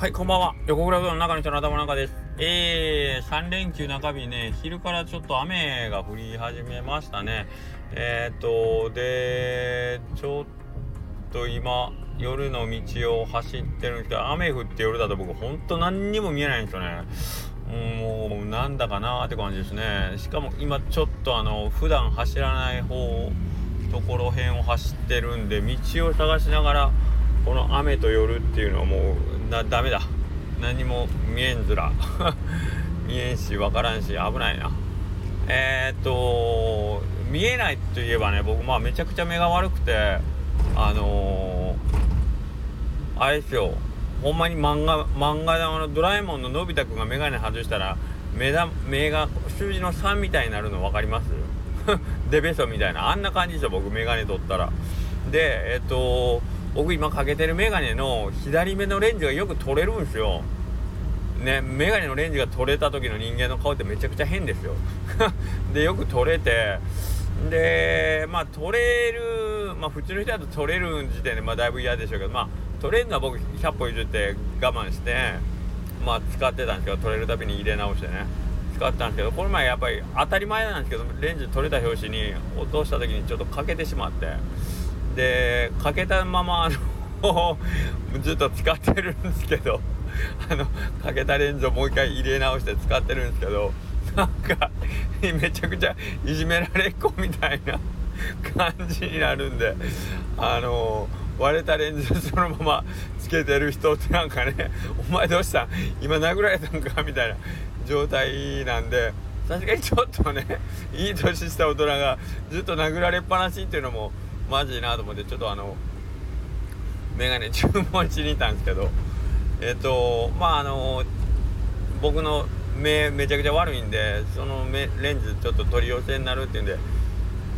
はい、こんばんは。横倉うどんの中の人の頭の中です。えー、3連休中日ね、昼からちょっと雨が降り始めましたね。えー、っと、で、ちょっと今、夜の道を走ってるんですけど、雨降って夜だと僕、ほんと何にも見えないんですよね。もう、なんだかなーって感じですね。しかも今、ちょっとあの、普段走らない方、ところ辺を走ってるんで、道を探しながら、この雨と夜っていうのはもうなダメだ。何も見えんずら。見えんし分からんし危ないな。えー、っと見えないといえばね僕まあめちゃくちゃ目が悪くてあのー、あれですよ。ほんまに漫画漫画のドラえもんののび太くんが眼鏡外したら目だ目が数字の3みたいになるの分かります？デベソみたいな。あんな感じですよ僕眼鏡取ったら。でえっと僕今かけてるメガネの左目のレンズがよく取れるんですよ。ね、メガネのレンズが取れた時の人間の顔ってめちゃくちゃ変ですよ。で、よく取れて、で、まあ取れる、まあ普通の人だと取れる時点でまあだいぶ嫌でしょうけど、まあ取れるのは僕100歩譲って我慢して、まあ使ってたんですけど、取れるたびに入れ直してね。使ったんですけど、この前やっぱり当たり前なんですけど、レンズ取れた拍子に落とした時にちょっと欠けてしまって、でかけたままあの ずっと使ってるんですけどあのかけたレンズをもう一回入れ直して使ってるんですけどなんかめちゃくちゃいじめられっ子みたいな 感じになるんであの割れたレンズそのままつけてる人ってなんかね「お前どうした？今殴られたんか?」みたいな状態なんで確かにちょっとねいい年した大人がずっと殴られっぱなしっていうのもマジいなと思ってちょっとあのメガネ注文しに行ったんですけどえっ、とまああの僕の目めちゃくちゃ悪いんでそのレンズちょっと取り寄せになるっていうんで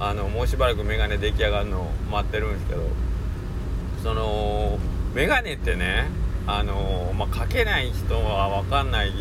あのもうしばらくメガネ出来上がるのを待ってるんですけどそのメガネってねあのまあかけない人は分かんない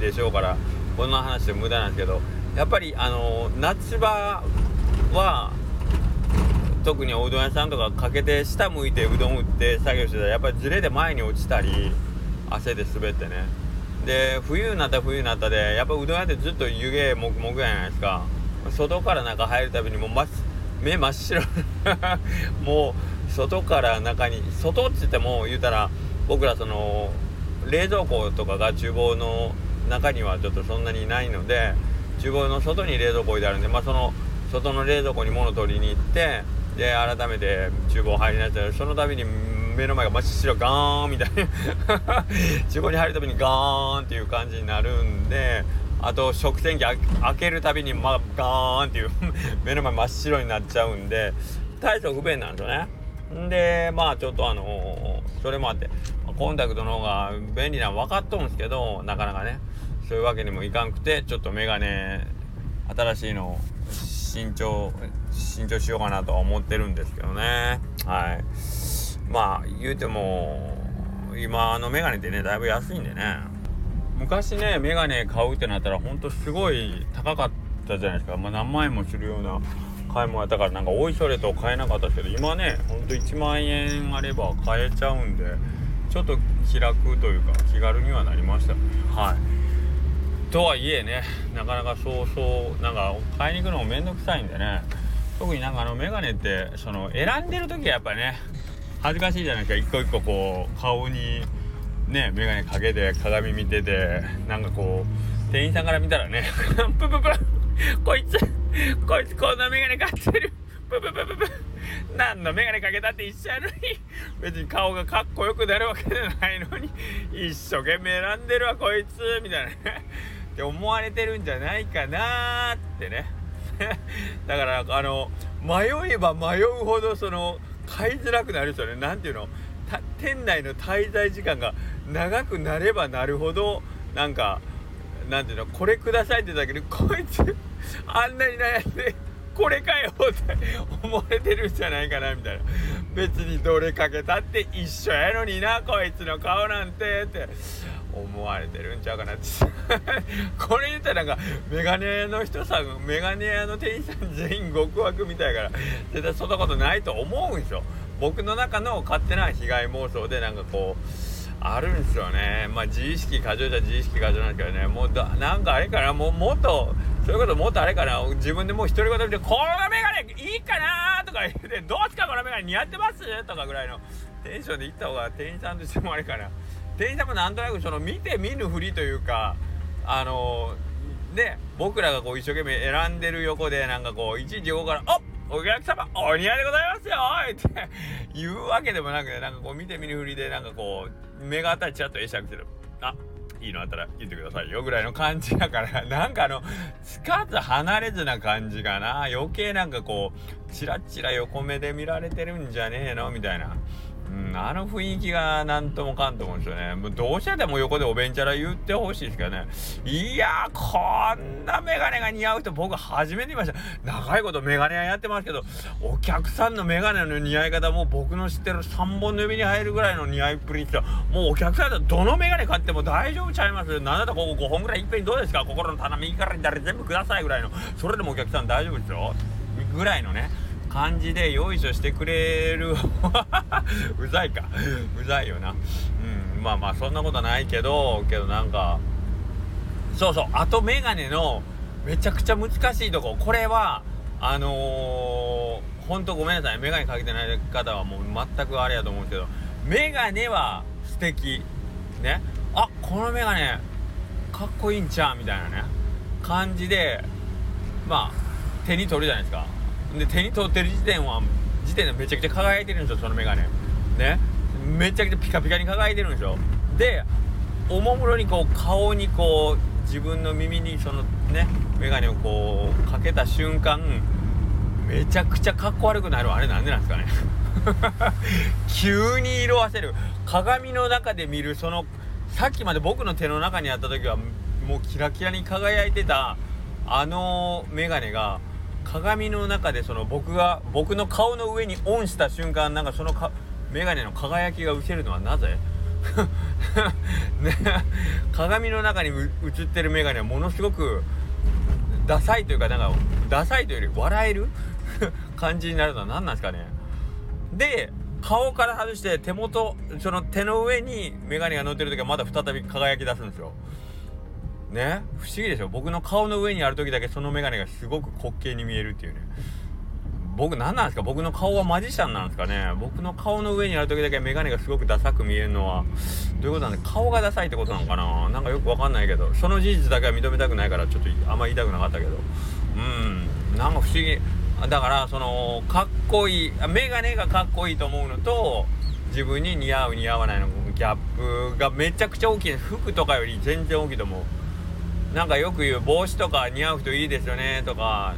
でしょうからこんな話で無駄なんですけどやっぱりあの夏場は特におうどん屋さんとかかけて下向いてうどん打って作業してたらやっぱりずれで前に落ちたり汗で滑ってね。で冬になった冬になったでやっぱうどん屋ってずっと湯気もくもくやないですか。外から中入るたびにもう目真っ白。もう外から中に外っつっても言うたら僕らその冷蔵庫とかが厨房の中にはちょっとそんなにないので厨房の外に冷蔵庫置いてあるんでまあその外の冷蔵庫に物取りに行ってで改めて厨房入りなさいその度に目の前が真っ白ガーンみたいな 厨房に入るたびにガーンっていう感じになるんであと食洗機開けるたびに、ま、ガーンっていう 目の前真っ白になっちゃうんで大層不便なんですよね。でまあちょっとあのー、それもあってコンタクトの方が便利なの分かっとるんですけどなかなかねそういうわけにもいかんくてちょっとメガネ新しいの新調新調しようかなとは思ってるんですけどね。はい。まあ言うても今のメガネってねだいぶ安いんでね。昔ねメガネ買うってなったらほんとすごい高かったじゃないですか、まあ、何万円もするような買い物やったからなんかおいそれと買えなかったですけど今ねほんと1万円あれば買えちゃうんでちょっと気楽というか気軽にはなりました。ねはい。とはいえねなかなかそうそうなんか買いに行くのもめんどくさいんでね。特になんかあのメガネってその選んでる時はやっぱね恥ずかしいじゃないですか。一個一個こう顔にねメガネかけて鏡見ててなんかこう店員さんから見たらね プププこいつこいつこんなメガネ買ってる。プププププ何のメガネかけたって一緒やのに。別に顔がかっこよくなるわけじゃないのに一生懸命選んでるわこいつ。みたいな。ねって思われてるんじゃないかなってね。だからあの迷えば迷うほどその買いづらくなるですよね何ていうの？店内の滞在時間が長くなればなるほどなんかなんていうの？これくださいって言ったけどこいつあんなに悩んでこれかよって思われてるんじゃないかなみたいな。別にどれかけたって一緒やのになこいつの顔なんてって。思われてるんちゃうかなって。これ言ったらなんかメガネ屋の人さんメガネ屋の店員さん全員極悪みたいから絶対そんなことないと思うんですよ。僕の中の勝手な被害妄想でなんかこうあるんですよね。まあ自意識過剰じゃ自意識過剰なんですけどね。もうだなんかあれかな。もうもっとそういうこともっとあれかな。自分でもう独り言で「このメガネいいかな?」とか言って「どうすかこのメガネ似合ってます?」とかぐらいのテンションで行った方が店員さんとしてもあれかな。店員さんもなんとなくその見て見ぬふりというかあので僕らがこう一生懸命選んでる横でなんかこういちいち横から「おっお客様お似合いでございますよ!」って 言うわけでもなくてなんかこう見て見ぬふりでなんかこう目が当たりちらっと会釈してるあいいのあったら言ってくださいよぐらいの感じだから なんかあのつかず離れずな感じかな。余計なんかこうチラチラ横目で見られてるんじゃねえの？みたいな。うん、あの雰囲気がなんともかんと思うんですよね。もうどうしてでも横でおべんちゃら言ってほしいですけどね。いや、こんなメガネが似合う人僕初めて見ました。長いことメガネ屋やってますけど、お客さんのメガネの似合い方も僕の知ってる3本の指に入るぐらいの似合いっぷりですよ。もうお客さんだどのメガネ買っても大丈夫ちゃいますなんだったここ5本ぐらいいっぺんにどうですか心の棚右から左全部くださいぐらいの。それでもお客さん大丈夫ですよ。ぐらいのね。感じでよいしょしてくれる。うざいか。うざいよな。うん。まあまあそんなことないけどけどなんかそうそう。あとメガネのめちゃくちゃ難しいとこ。これはあのー、ほんとごめんなさい。メガネかけてない方はもう全くあれやと思うんですけど。メガネは素敵。ね。あこのメガネかっこいいんちゃう？みたいなね。感じでまあ手に取るじゃないですか。で手に取ってる時点は時点でめちゃくちゃ輝いてるんですよそのメガネ。ね。めちゃくちゃピカピカに輝いてるんですよ。でおもむろにこう顔にこう自分の耳にそのねメガネをこうかけた瞬間めちゃくちゃかっこ悪くなる。あれなんでなんですかね。急に色あせる。鏡の中で見るそのさっきまで僕の手の中にあった時はもうキラキラに輝いてたあのメガネが鏡の中でその僕が僕の顔の上にオンした瞬間なんかそのか眼鏡の輝きが失せるのはなぜ？ね、鏡の中に映ってる眼鏡はものすごくダサいというかなんかダサいというより笑える？感じになるのは何なんですかね？で顔から外して手元その手の上に眼鏡が乗ってる時はまだ再び輝き出すんですよ。ね不思議でしょ？僕の顔の上にある時だけその眼鏡がすごく滑稽に見えるっていうね。僕何なんですか？僕の顔はマジシャンなんですかね？僕の顔の上にある時だけ眼鏡がすごくダサく見えるのは。どういうことなんで顔がダサいってことなのかな？なんかよくわかんないけど。その事実だけは認めたくないからちょっとあんま言いたくなかったけど。うん。なんか不思議。だからそのかっこいい眼鏡がかっこいいと思うのと自分に似合う似合わないのギャップがめちゃくちゃ大きい。服とかより全然大きいと思う。なんかよく言う帽子とか似合う人いいですよねとか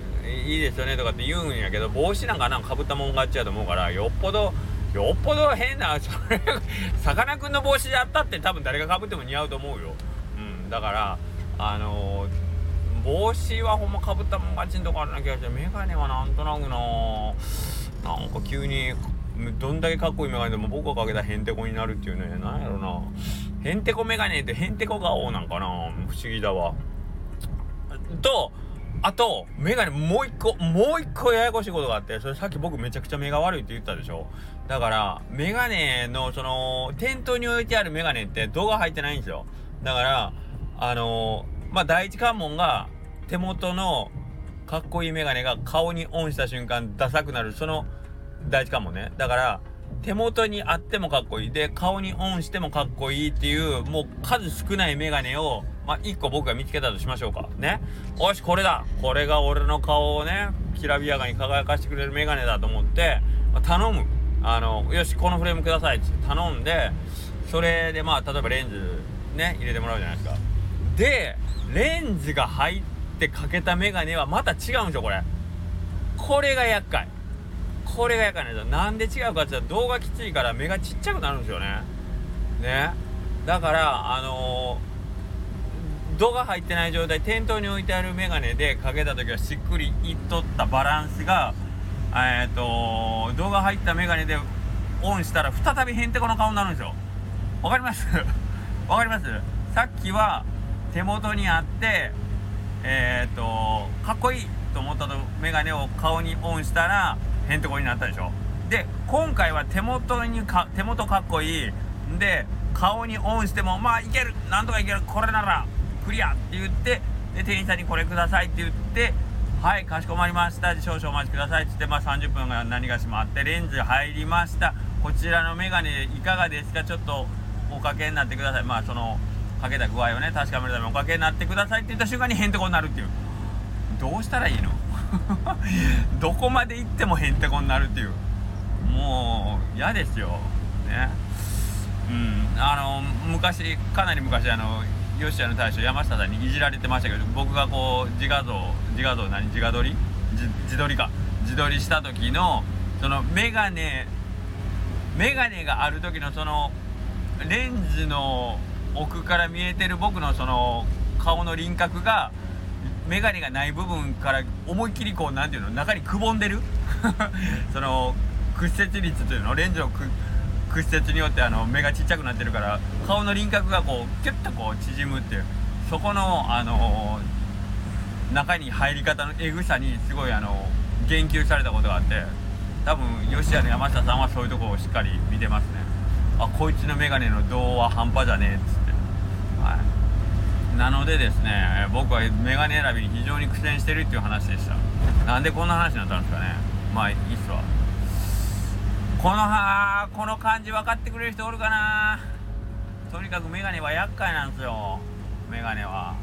いいですよねとかって言うんやけど帽子なんかなんかぶったもん勝ちやと思うからよっぽどよっぽど変な さかなクンの帽子であったって多分誰がかぶっても似合うと思うよ。うんだからあのー、帽子はほんまかぶったもん勝ちんとこあるな気がしてメガネはなんとなくな。なんか急にどんだけかっこいいメガネでも僕がかけたらへんてこになるっていうね。なんやろな。へんてこメガネってへんてこ顔なんかな不思議だわ。と、あと、メガネもう一個、もう一個ややこしいことがあって、それさっき僕めちゃくちゃ目が悪いって言ったでしょだから、メガネの、その、店頭に置いてあるメガネって動画入ってないんですよ。だから、あのー、まあ、第一関門が手元のかっこいいメガネが顔にオンした瞬間ダサくなる、その第一関門ね。だから、手元にあってもかっこいい。で、顔にオンしてもかっこいいっていう、もう数少ないメガネを、まあ、1個僕が見つけたとしましょうか。ね。よし、これだ。これが俺の顔をね、きらびやかに輝かしてくれるメガネだと思って、まあ、頼む。あの、よし、このフレームくださいって頼んで、それでまあ、例えばレンズね、入れてもらうじゃないですか。で、レンズが入ってかけたメガネはまた違うんですよ、これ。これが厄介。これがやかねなんで違うかって言ったら動画きついから目がちっちゃくなるんですよね。ね。だからあのー、動画入ってない状態店頭に置いてあるメガネでかけた時はしっくりいっとったバランスがえっ、と動画入ったメガネでオンしたら再びへんてこの顔になるんですよ。わかります？わかります？さっきは手元にあってえっ、とかっこいいと思ったとメガネを顔にオンしたらへんてこになったでしょ。で今回は手元にか手元かっこいい。で顔にオンしてもまあいける。なんとかいける。これならクリアって言ってで店員さんにこれくださいって言ってはいかしこまりました。少々お待ちください。っつってまあ30分が何がしもあってレンズ入りました。こちらのメガネいかがですか？ちょっとおかけになってください。まあそのかけた具合をね確かめるためにおかけになってくださいって言った瞬間にへんてこになるっていう。どうしたらいいの？どこまで行ってもへんてこになるっていう。もう嫌ですよ。ね。うん。あの昔かなり昔あのヨシアの大将山下さんにいじられてましたけど僕がこう自画像自画像何自画撮り？自撮りか。自撮りした時のそのメガネメガネがある時のそのレンズの奥から見えてる僕のその顔の輪郭がメガネがない部分から思いっきりこう何ていうの中にくぼんでる？その屈折率というのレンズの屈折によってあの目がちっちゃくなってるから顔の輪郭がこうキュッとこう縮むっていうそこのあの中に入り方のエグさにすごいあの言及されたことがあって多分吉谷の山下さんはそういうとこをしっかり見てますね。あこいつの眼鏡の銅は半端じゃねえっつって。はい。なのでですね僕は眼鏡選びに非常に苦戦してるっていう話でした。なんでこんな話になったんですかね。まあいいっすわ。このはこの感じ分かってくれる人おるかな。とにかくメガネは厄介なんですよ。メガネは。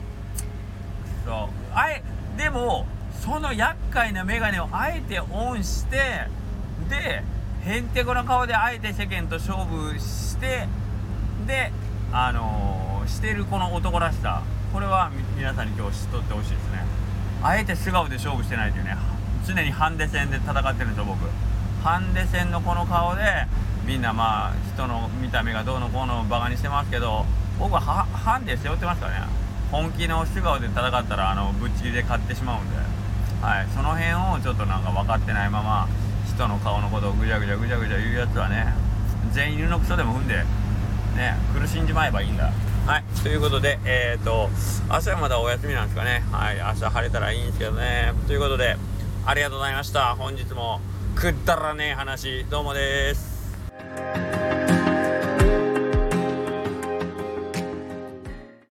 そう。あえでもその厄介なメガネをあえてオンしてでへんてこな顔であえて世間と勝負してであのー、してるこの男らしさこれは皆さんに今日知っとってほしいですね。あえて素顔で勝負してないというね常にハンデ戦で戦ってるんですよ僕。ハンデ戦のこの顔でみんなまあ人の見た目がどうのこうのバカにしてますけど僕はハンデ背負ってますからね。本気の素顔で戦ったらあのぶっちぎりで勝ってしまうんで、はい、その辺をちょっとなんか分かってないまま人の顔のことをぐちゃぐちゃぐちゃぐちゃ言うやつはね全員犬のクソでも踏んでね苦しんじまえばいいんだ。はい。ということでえっ、ー、と明日はまだお休みなんですかね。はい。明日晴れたらいいんですけどね。ということでありがとうございました。本日もくだらねえ話どうもです。